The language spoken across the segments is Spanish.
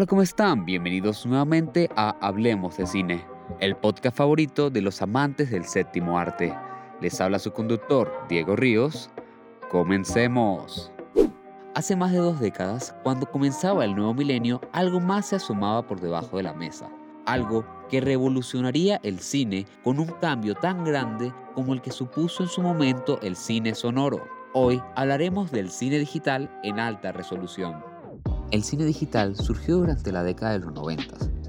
Hola, ¿cómo están? Bienvenidos nuevamente a Hablemos de Cine, el podcast favorito de los amantes del séptimo arte. Les habla su conductor, Diego Ríos. Comencemos. Hace más de dos décadas, cuando comenzaba el nuevo milenio, algo más se asomaba por debajo de la mesa. Algo que revolucionaría el cine con un cambio tan grande como el que supuso en su momento el cine sonoro. Hoy hablaremos del cine digital en alta resolución. El cine digital surgió durante la década de los 90,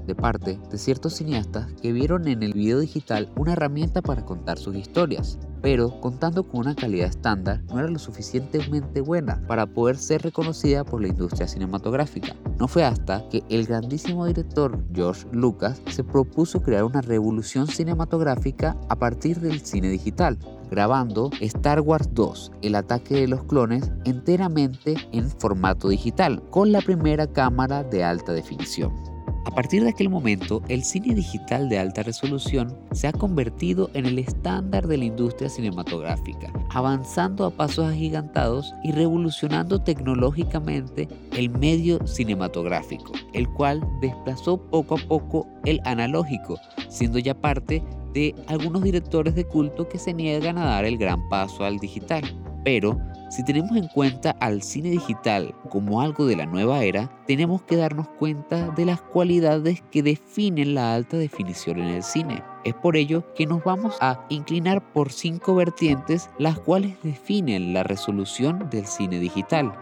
de parte de ciertos cineastas que vieron en el video digital una herramienta para contar sus historias, pero contando con una calidad estándar no era lo suficientemente buena para poder ser reconocida por la industria cinematográfica. No fue hasta que el grandísimo director George Lucas se propuso crear una revolución cinematográfica a partir del cine digital, grabando Star Wars 2, el ataque de los clones, enteramente en formato digital, con la primera cámara de alta definición. A partir de aquel momento, el cine digital de alta resolución se ha convertido en el estándar de la industria cinematográfica, avanzando a pasos agigantados y revolucionando tecnológicamente el medio cinematográfico, el cual desplazó poco a poco el analógico, siendo ya parte de algunos directores de culto que se niegan a dar el gran paso al digital. Pero si tenemos en cuenta al cine digital como algo de la nueva era, tenemos que darnos cuenta de las cualidades que definen la alta definición en el cine. Es por ello que nos vamos a inclinar por cinco vertientes las cuales definen la resolución del cine digital.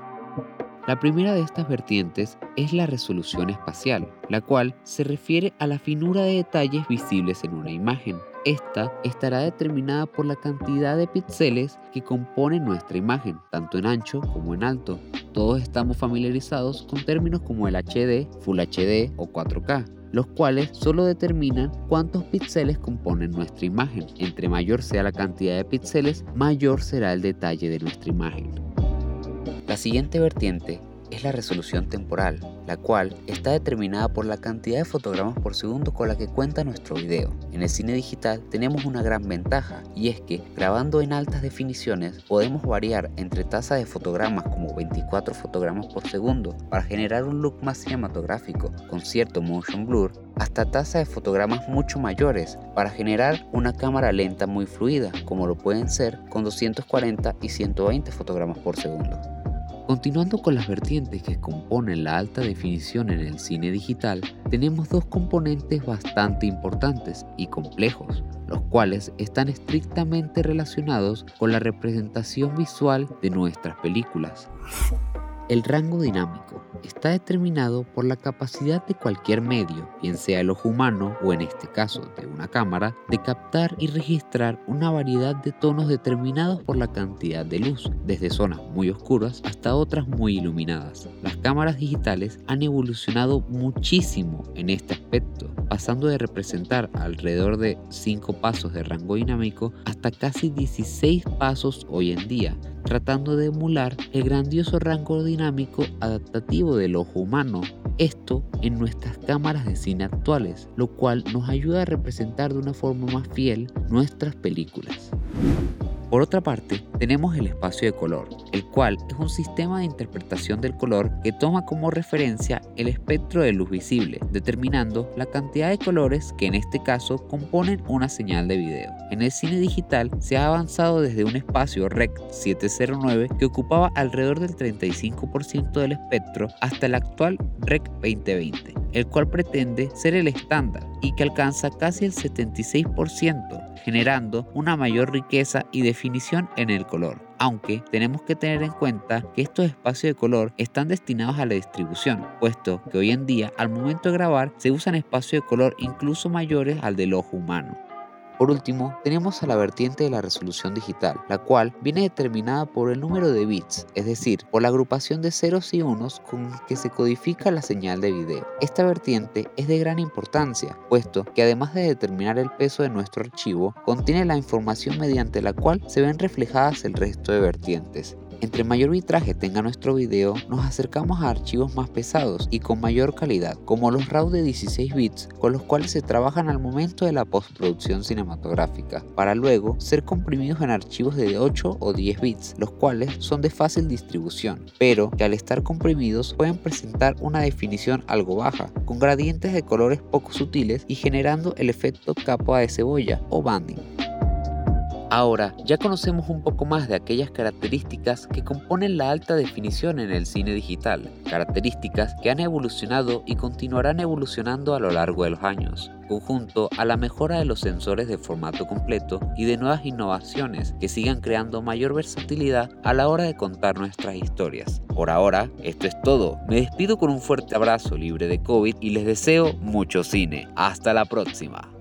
La primera de estas vertientes es la resolución espacial, la cual se refiere a la finura de detalles visibles en una imagen. Esta estará determinada por la cantidad de píxeles que componen nuestra imagen, tanto en ancho como en alto. Todos estamos familiarizados con términos como el HD, Full HD o 4K, los cuales solo determinan cuántos píxeles componen nuestra imagen. Entre mayor sea la cantidad de píxeles, mayor será el detalle de nuestra imagen. La siguiente vertiente es la resolución temporal, la cual está determinada por la cantidad de fotogramas por segundo con la que cuenta nuestro video. En el cine digital tenemos una gran ventaja y es que grabando en altas definiciones podemos variar entre tasa de fotogramas como 24 fotogramas por segundo para generar un look más cinematográfico con cierto motion blur hasta tasa de fotogramas mucho mayores para generar una cámara lenta muy fluida como lo pueden ser con 240 y 120 fotogramas por segundo. Continuando con las vertientes que componen la alta definición en el cine digital, tenemos dos componentes bastante importantes y complejos, los cuales están estrictamente relacionados con la representación visual de nuestras películas. El rango dinámico está determinado por la capacidad de cualquier medio, bien sea el ojo humano o en este caso de una cámara, de captar y registrar una variedad de tonos determinados por la cantidad de luz, desde zonas muy oscuras hasta otras muy iluminadas. Las cámaras digitales han evolucionado muchísimo en este aspecto, pasando de representar alrededor de 5 pasos de rango dinámico hasta casi 16 pasos hoy en día, tratando de emular el grandioso rango dinámico adaptativo del ojo humano. Esto en nuestras cámaras de cine actuales, lo cual nos ayuda a representar de una forma más fiel nuestras películas. Por otra parte, tenemos el espacio de color, el cual es un sistema de interpretación del color que toma como referencia el espectro de luz visible, determinando la cantidad de colores que en este caso componen una señal de video. En el cine digital se ha avanzado desde un espacio REC 709 que ocupaba alrededor del 35% del espectro hasta el actual REC 2020, el cual pretende ser el estándar y que alcanza casi el 76%, generando una mayor riqueza y definición en el color. Aunque tenemos que tener en cuenta que estos espacios de color están destinados a la distribución, puesto que hoy en día al momento de grabar se usan espacios de color incluso mayores al del ojo humano. Por último, tenemos a la vertiente de la resolución digital, la cual viene determinada por el número de bits, es decir, por la agrupación de ceros y unos con que se codifica la señal de video. Esta vertiente es de gran importancia, puesto que además de determinar el peso de nuestro archivo, contiene la información mediante la cual se ven reflejadas el resto de vertientes. Entre mayor vitraje tenga nuestro video, nos acercamos a archivos más pesados y con mayor calidad, como los RAW de 16 bits con los cuales se trabajan al momento de la postproducción cinematográfica, para luego ser comprimidos en archivos de 8 o 10 bits, los cuales son de fácil distribución, pero que al estar comprimidos pueden presentar una definición algo baja, con gradientes de colores poco sutiles y generando el efecto capa de cebolla o banding. Ahora ya conocemos un poco más de aquellas características que componen la alta definición en el cine digital, características que han evolucionado y continuarán evolucionando a lo largo de los años, conjunto a la mejora de los sensores de formato completo y de nuevas innovaciones que sigan creando mayor versatilidad a la hora de contar nuestras historias. Por ahora, esto es todo. Me despido con un fuerte abrazo libre de COVID y les deseo mucho cine. Hasta la próxima.